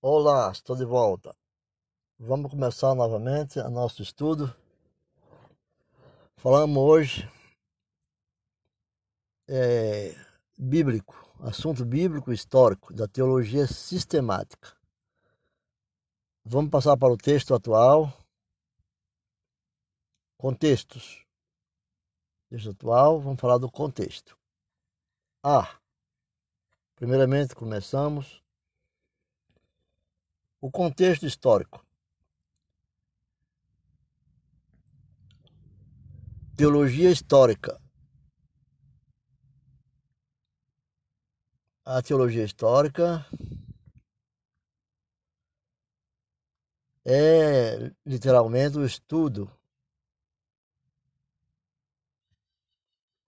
Olá, estou de volta. Vamos começar novamente o nosso estudo. Falamos hoje é, bíblico, assunto bíblico histórico da teologia sistemática. Vamos passar para o texto atual. Contextos. Texto atual, vamos falar do contexto. A. Primeiramente, começamos o contexto histórico. Teologia histórica. A teologia histórica é literalmente o estudo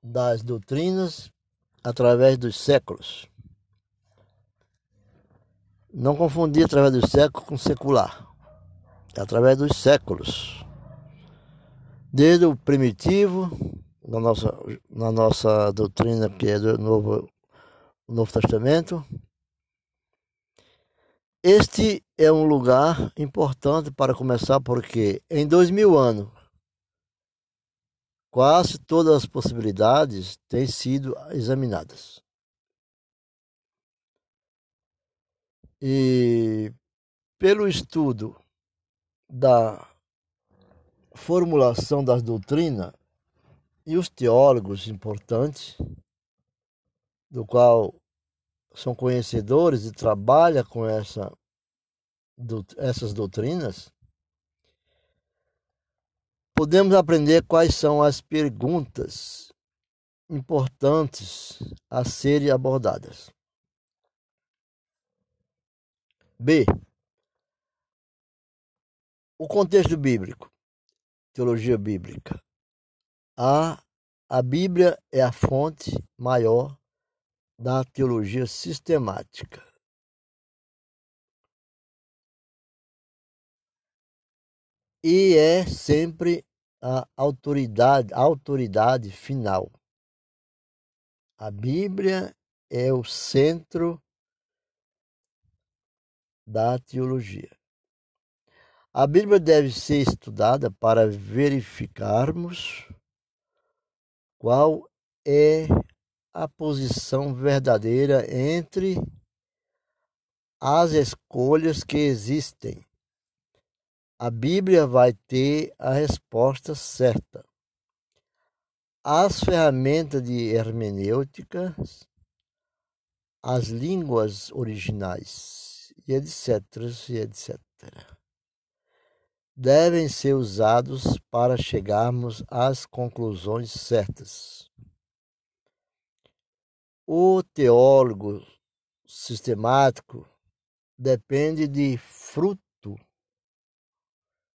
das doutrinas através dos séculos. Não confundir através dos séculos com secular. É através dos séculos. Desde o primitivo, na nossa, na nossa doutrina, que é do Novo, Novo Testamento. Este é um lugar importante para começar, porque em dois mil anos, quase todas as possibilidades têm sido examinadas. E pelo estudo da formulação das doutrinas e os teólogos importantes, do qual são conhecedores e trabalham com essa, essas doutrinas, podemos aprender quais são as perguntas importantes a serem abordadas. B. O contexto bíblico, teologia bíblica. A. A Bíblia é a fonte maior da teologia sistemática. E é sempre a autoridade, a autoridade final. A Bíblia é o centro da teologia. A Bíblia deve ser estudada para verificarmos qual é a posição verdadeira entre as escolhas que existem. A Bíblia vai ter a resposta certa. As ferramentas de hermenêutica, as línguas originais e etc, e etc. devem ser usados para chegarmos às conclusões certas. O teólogo sistemático depende de fruto,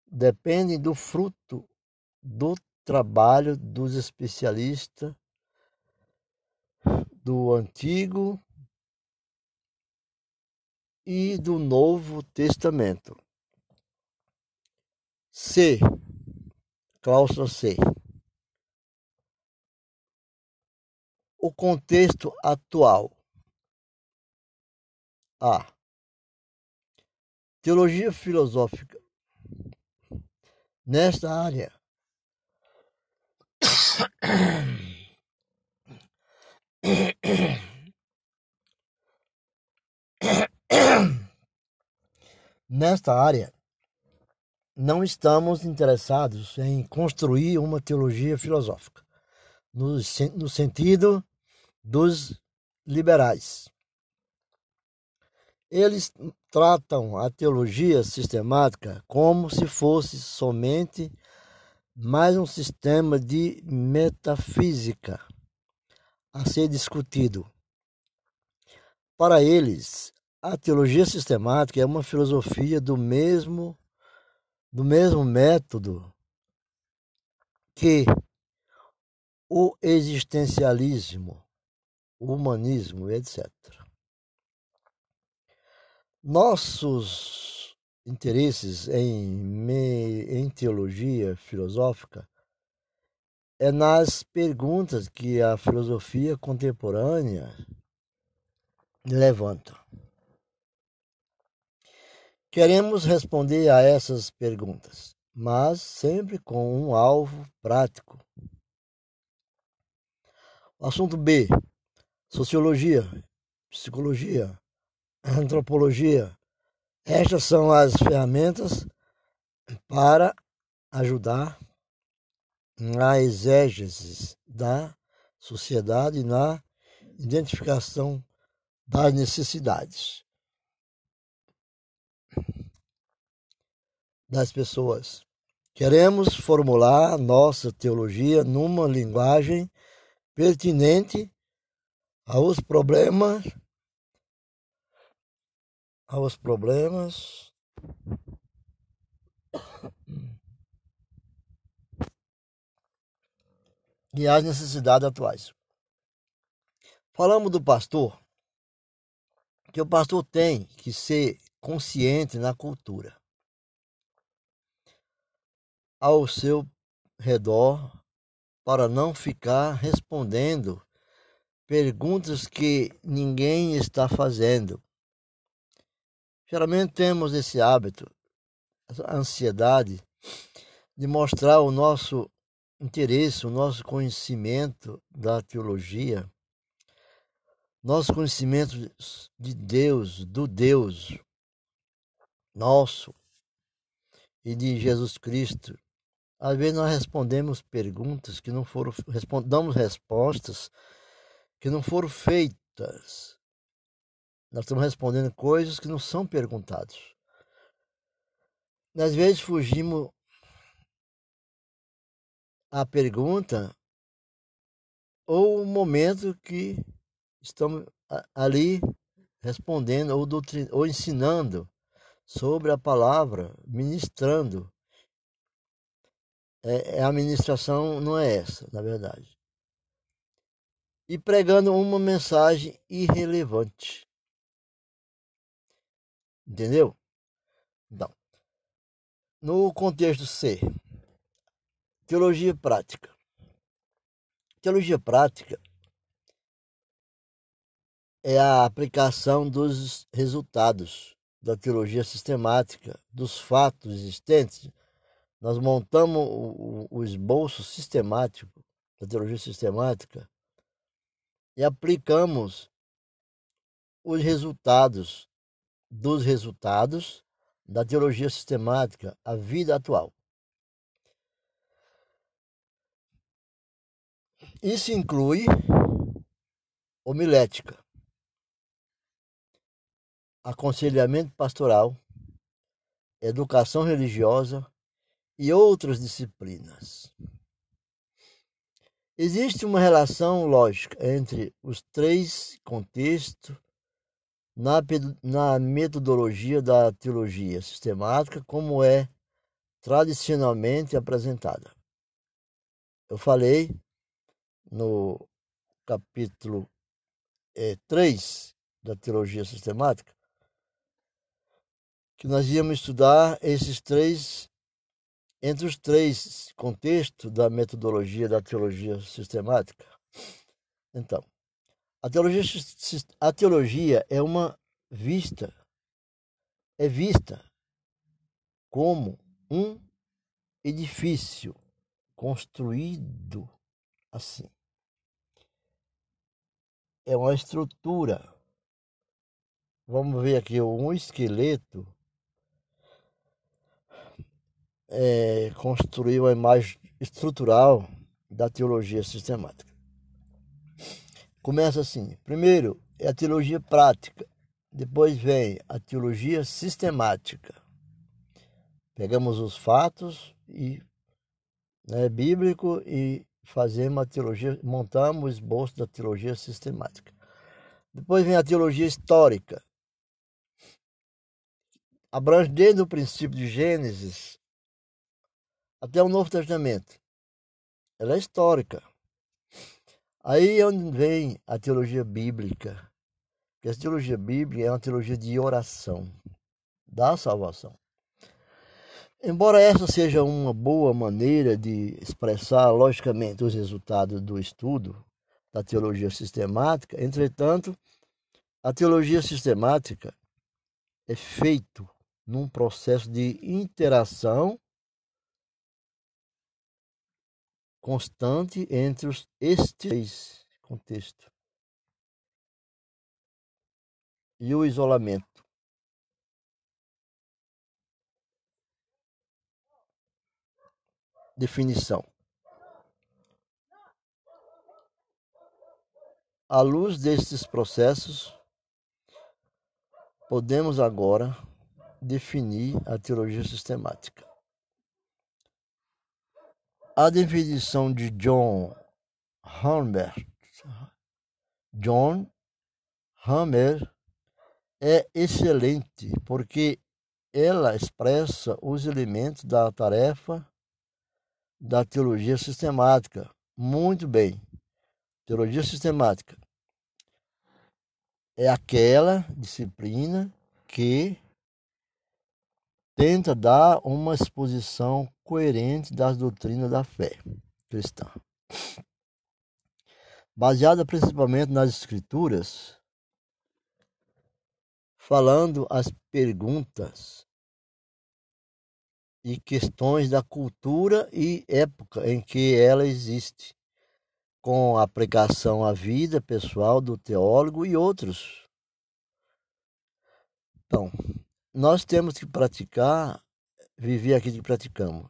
depende do fruto do trabalho dos especialistas do Antigo e do Novo Testamento. C. Cláusula C. o contexto atual. A. Teologia filosófica. Nesta área, nesta área, não estamos interessados em construir uma teologia filosófica, no, no sentido dos liberais. Eles tratam a teologia sistemática como se fosse somente mais um sistema de metafísica a ser discutido. Para eles, a teologia sistemática é uma filosofia do mesmo do mesmo método que o existencialismo o humanismo, etc. Nossos interesses em, em teologia filosófica é nas perguntas que a filosofia contemporânea levanta. Queremos responder a essas perguntas, mas sempre com um alvo prático. Assunto B: Sociologia, Psicologia, Antropologia. Estas são as ferramentas para ajudar na exégese da sociedade na identificação das necessidades das pessoas. Queremos formular nossa teologia numa linguagem pertinente aos problemas aos problemas e às necessidades atuais. Falamos do pastor, que o pastor tem que ser consciente na cultura. Ao seu redor, para não ficar respondendo perguntas que ninguém está fazendo. Geralmente temos esse hábito, essa ansiedade de mostrar o nosso interesse, o nosso conhecimento da teologia, nosso conhecimento de Deus, do Deus nosso e de Jesus Cristo. Às vezes nós respondemos perguntas que não foram, damos respostas que não foram feitas. Nós estamos respondendo coisas que não são perguntadas. Às vezes fugimos a pergunta ou o momento que estamos ali respondendo ou, ou ensinando sobre a palavra, ministrando. É, é, a ministração não é essa, na verdade. E pregando uma mensagem irrelevante. Entendeu? Então, no contexto C, Teologia prática. Teologia prática é a aplicação dos resultados da teologia sistemática, dos fatos existentes. Nós montamos o, o esboço sistemático da teologia sistemática e aplicamos os resultados dos resultados da teologia sistemática à vida atual. Isso inclui homilética, aconselhamento pastoral, educação religiosa e outras disciplinas. Existe uma relação lógica entre os três contextos na, na metodologia da teologia sistemática, como é tradicionalmente apresentada. Eu falei no capítulo é, 3 da teologia sistemática, que nós íamos estudar esses três, entre os três contextos da metodologia da teologia sistemática. Então, a teologia, a teologia é uma vista, é vista como um edifício construído assim é uma estrutura. Vamos ver aqui um esqueleto é, construiu a imagem estrutural da teologia sistemática. Começa assim: primeiro é a teologia prática, depois vem a teologia sistemática. Pegamos os fatos e né, bíblico e fazemos a teologia, montamos o esboço da teologia sistemática. Depois vem a teologia histórica. Abrange desde o princípio de Gênesis até o Novo Testamento. Ela é histórica. Aí é onde vem a teologia bíblica. Que a teologia bíblica é uma teologia de oração da salvação. Embora essa seja uma boa maneira de expressar logicamente os resultados do estudo da teologia sistemática, entretanto, a teologia sistemática é feito num processo de interação constante entre os, estes contextos e o isolamento. Definição. À luz destes processos, podemos agora definir a teologia sistemática. A definição de John Hammer, John Hammer é excelente porque ela expressa os elementos da tarefa da teologia sistemática muito bem. Teologia sistemática é aquela disciplina que tenta dar uma exposição coerente das doutrinas da fé cristã. Baseada principalmente nas escrituras, falando as perguntas e questões da cultura e época em que ela existe, com aplicação à vida pessoal do teólogo e outros. Então, nós temos que praticar, viver aquilo que praticamos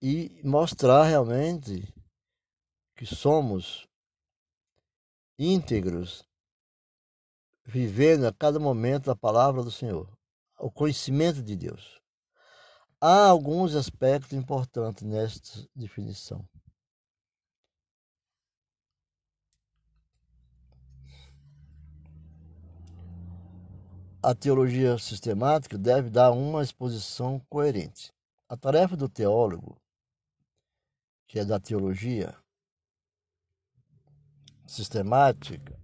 e mostrar realmente que somos íntegros, vivendo a cada momento a palavra do Senhor, o conhecimento de Deus. Há alguns aspectos importantes nesta definição. A teologia sistemática deve dar uma exposição coerente. A tarefa do teólogo, que é da teologia sistemática,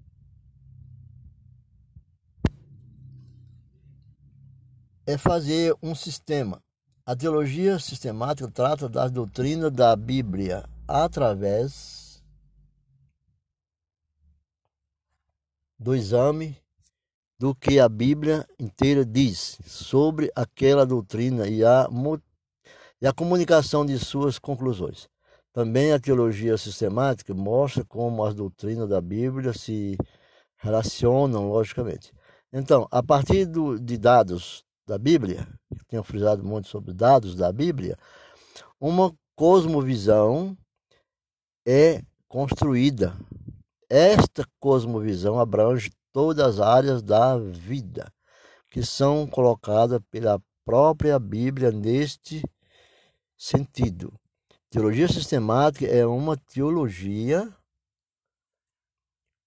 é fazer um sistema a teologia sistemática trata das doutrinas da Bíblia através do exame do que a Bíblia inteira diz sobre aquela doutrina e a, e a comunicação de suas conclusões. Também a teologia sistemática mostra como as doutrinas da Bíblia se relacionam logicamente. Então, a partir do, de dados da Bíblia, que tenho frisado muito sobre dados da Bíblia, uma cosmovisão é construída. Esta cosmovisão abrange todas as áreas da vida que são colocadas pela própria Bíblia neste sentido. Teologia sistemática é uma teologia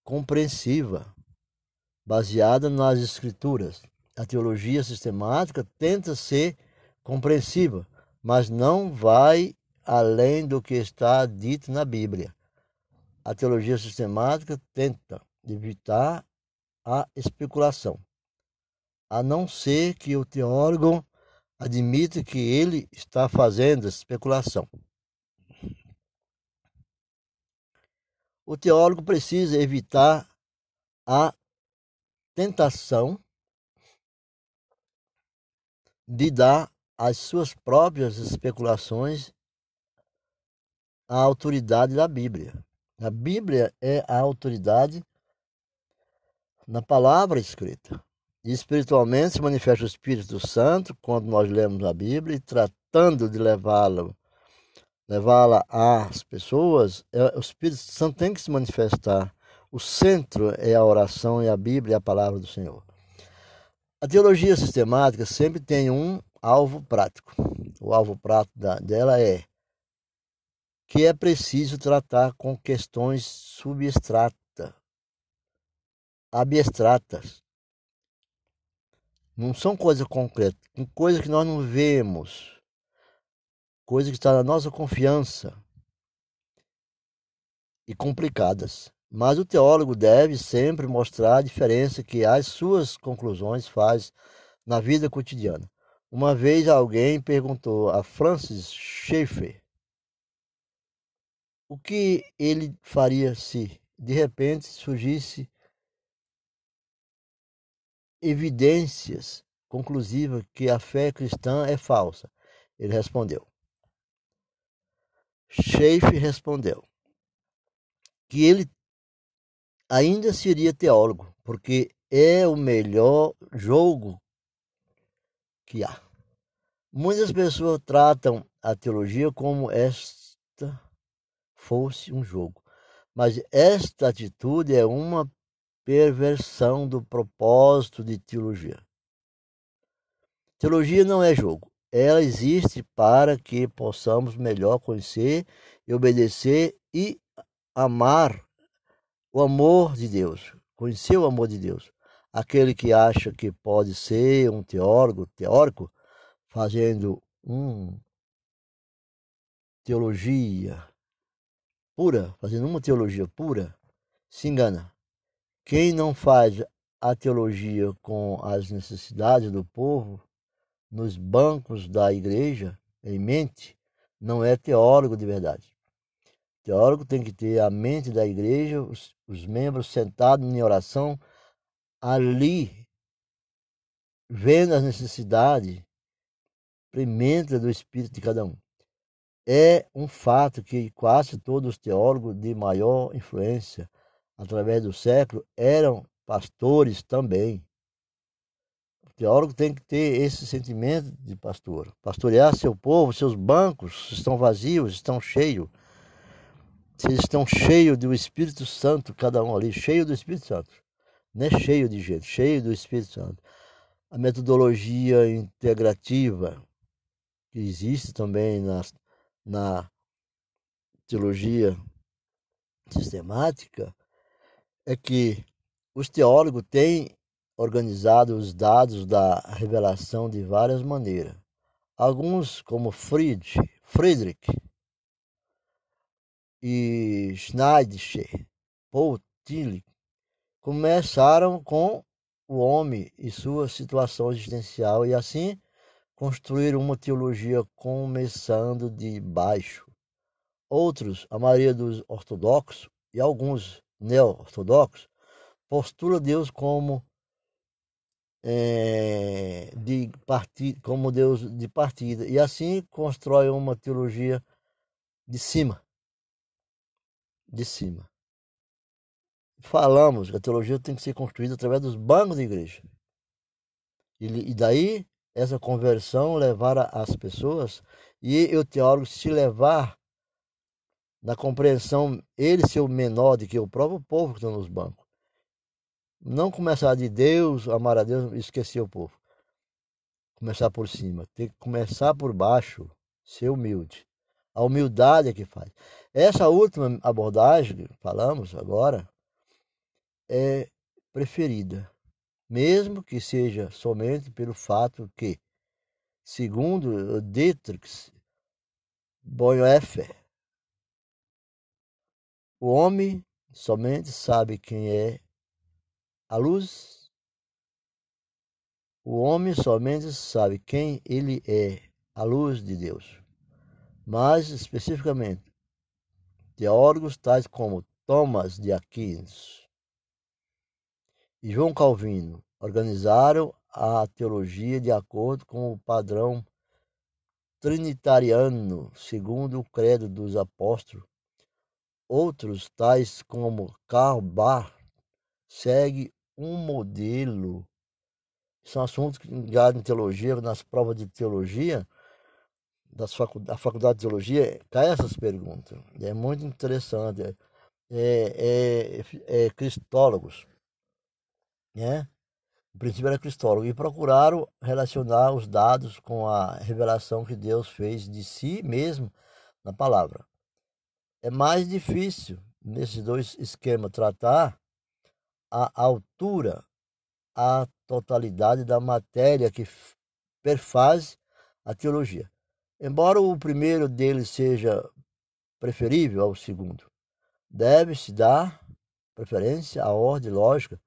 compreensiva, baseada nas Escrituras a teologia sistemática tenta ser compreensiva, mas não vai além do que está dito na Bíblia. A teologia sistemática tenta evitar a especulação, a não ser que o teólogo admita que ele está fazendo especulação. O teólogo precisa evitar a tentação de dar as suas próprias especulações à autoridade da Bíblia. A Bíblia é a autoridade na palavra escrita. E espiritualmente se manifesta o Espírito Santo quando nós lemos a Bíblia e tratando de levá-la levá-la às pessoas, é, o Espírito Santo tem que se manifestar. O centro é a oração e a Bíblia e a palavra do Senhor. A teologia sistemática sempre tem um alvo prático. O alvo prático dela é que é preciso tratar com questões substratas, abstratas. Não são coisas concretas, coisas que nós não vemos, coisas que estão na nossa confiança e complicadas. Mas o teólogo deve sempre mostrar a diferença que as suas conclusões faz na vida cotidiana. Uma vez alguém perguntou a Francis Schaeffer o que ele faria se de repente surgisse evidências conclusiva que a fé cristã é falsa? Ele respondeu. Schaefer respondeu que ele ainda seria teólogo, porque é o melhor jogo que há. Muitas pessoas tratam a teologia como esta fosse um jogo, mas esta atitude é uma perversão do propósito de teologia. Teologia não é jogo, ela existe para que possamos melhor conhecer e obedecer e amar o amor de Deus, conhecer o amor de Deus. Aquele que acha que pode ser um teólogo, teórico, fazendo um teologia pura, fazendo uma teologia pura, se engana. Quem não faz a teologia com as necessidades do povo, nos bancos da igreja, em mente, não é teólogo de verdade. Teólogo tem que ter a mente da igreja, os, os membros sentados em oração, ali, vendo as necessidades experimenta do espírito de cada um. É um fato que quase todos os teólogos de maior influência através do século eram pastores também. O teólogo tem que ter esse sentimento de pastor. Pastorear seu povo, seus bancos estão vazios, estão cheios vocês estão cheios do Espírito Santo, cada um ali, cheio do Espírito Santo. Não é cheio de gente, cheio do Espírito Santo. A metodologia integrativa, que existe também na, na teologia sistemática, é que os teólogos têm organizado os dados da revelação de várias maneiras. Alguns, como Fried, Friedrich, e Schneider, Paul Tillich, começaram com o homem e sua situação existencial e assim construíram uma teologia começando de baixo. Outros, a maioria dos ortodoxos e alguns neo-ortodoxos, postula Deus como é, de partida, como Deus de partida e assim constrói uma teologia de cima de cima. Falamos que a teologia tem que ser construída através dos bancos da igreja. E, daí essa conversão levar as pessoas e o teólogo se levar na compreensão, ele ser o menor do que o próprio povo que está nos bancos. Não começar de Deus, amar a Deus e esquecer o povo. Começar por cima. Tem que começar por baixo, ser humilde. A humildade é que faz. Essa última abordagem que falamos agora é preferida, mesmo que seja somente pelo fato que, segundo Dietrich Bonhoeffer, o homem somente sabe quem é a luz. O homem somente sabe quem ele é, a luz de Deus. Mais especificamente, teólogos tais como Thomas de Aquino e João Calvino organizaram a teologia de acordo com o padrão trinitariano, segundo o credo dos apóstolos. Outros, tais como Karl Barth, segue um modelo. São assuntos que em teologia, nas provas de teologia, das facu da faculdade de teologia cai essas perguntas. É muito interessante. É, é, é, é cristólogos, né? O princípio era cristólogo e procuraram relacionar os dados com a revelação que Deus fez de si mesmo na palavra. É mais difícil nesses dois esquemas tratar a altura, a totalidade da matéria que perfaz a teologia. Embora o primeiro deles seja preferível ao segundo, deve-se dar preferência à ordem lógica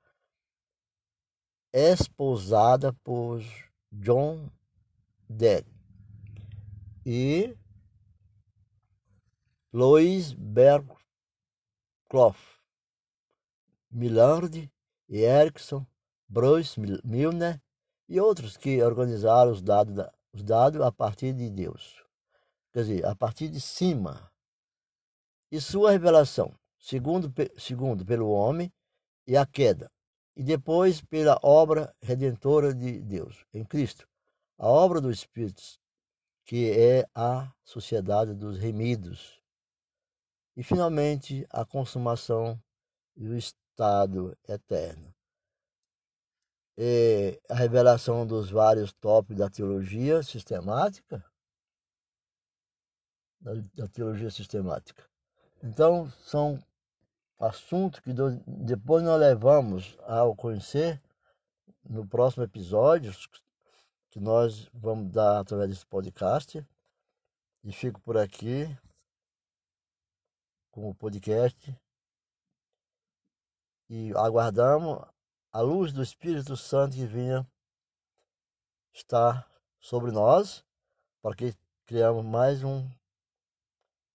esposada por John Dee e Louis Bergkloff, Millard e Erickson, Bruce Milner e outros que organizaram os dados, os dados a partir de Deus, quer dizer, a partir de cima. E sua revelação, segundo, segundo pelo homem, e a queda, e depois pela obra redentora de Deus em Cristo, a obra do Espírito, que é a sociedade dos remidos, e finalmente a consumação e o estado eterno. E a revelação dos vários tópicos da teologia sistemática, da, da teologia sistemática. Então, são assuntos que depois nós levamos ao conhecer no próximo episódio, que nós vamos dar através desse podcast. E fico por aqui com o podcast. E aguardamos a luz do Espírito Santo que vinha estar sobre nós, para que criamos mais um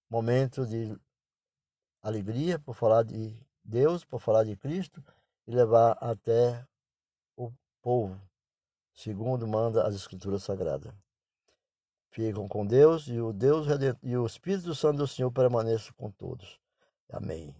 momento de alegria por falar de Deus, por falar de Cristo e levar até o povo, segundo manda as Escrituras Sagradas. Ficam com Deus e o Deus e o Espírito Santo do Senhor permaneça com todos. Amém.